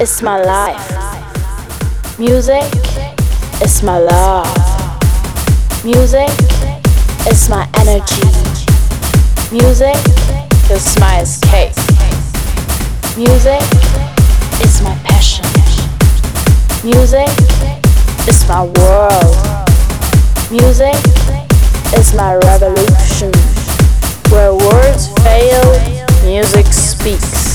is my life. Music is my love. Music is my energy. Music is my escape. Music is my passion. Music is my world. Music is my revolution. Where words fail, music speaks.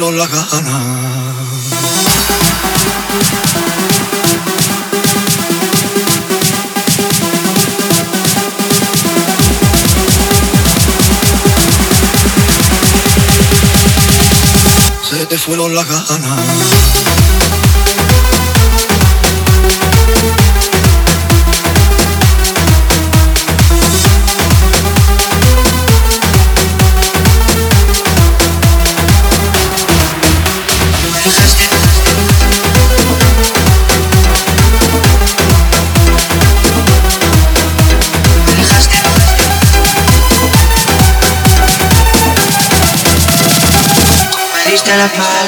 dándonos la gana. Se te fueron las ganas. Diste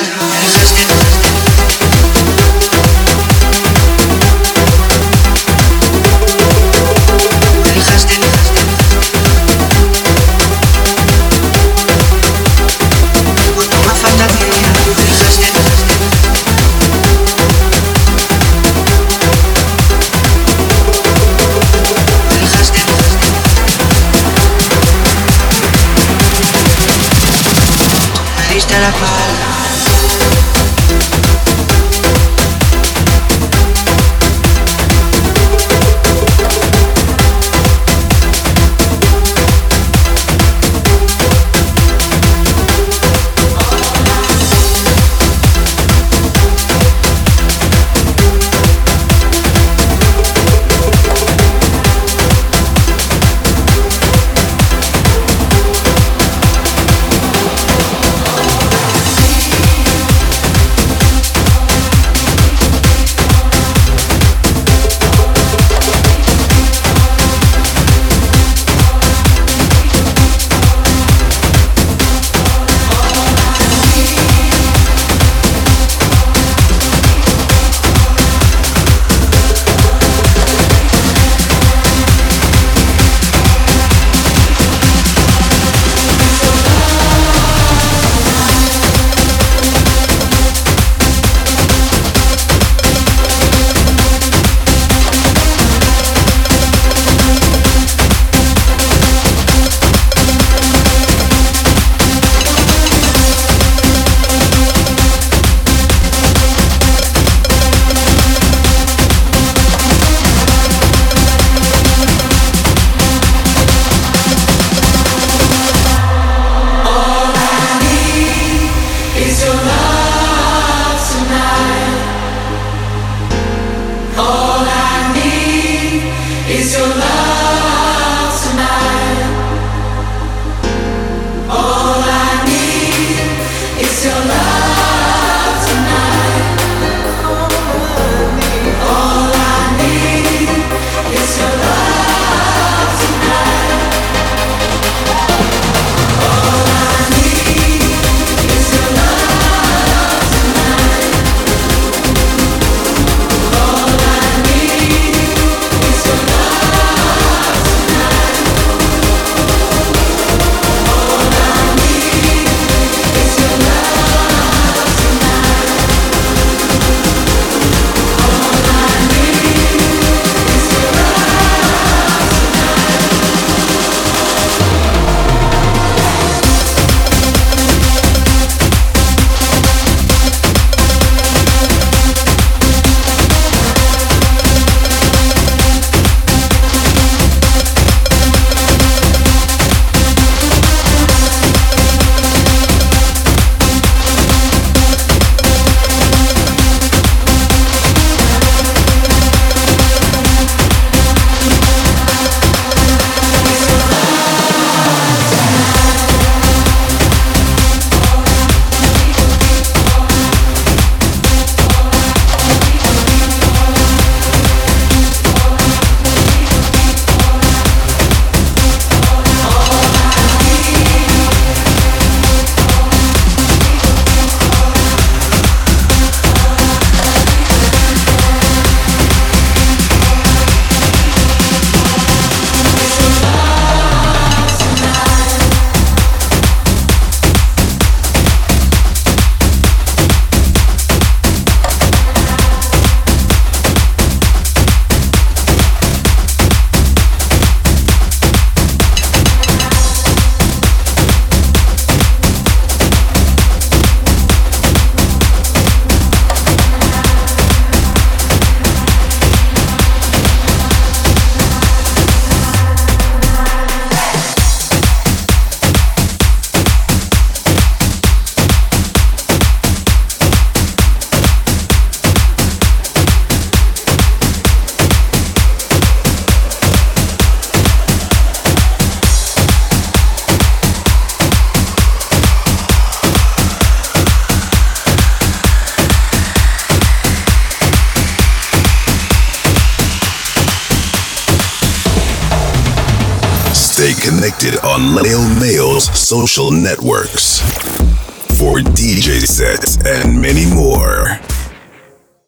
social networks. for DJ sets and many more.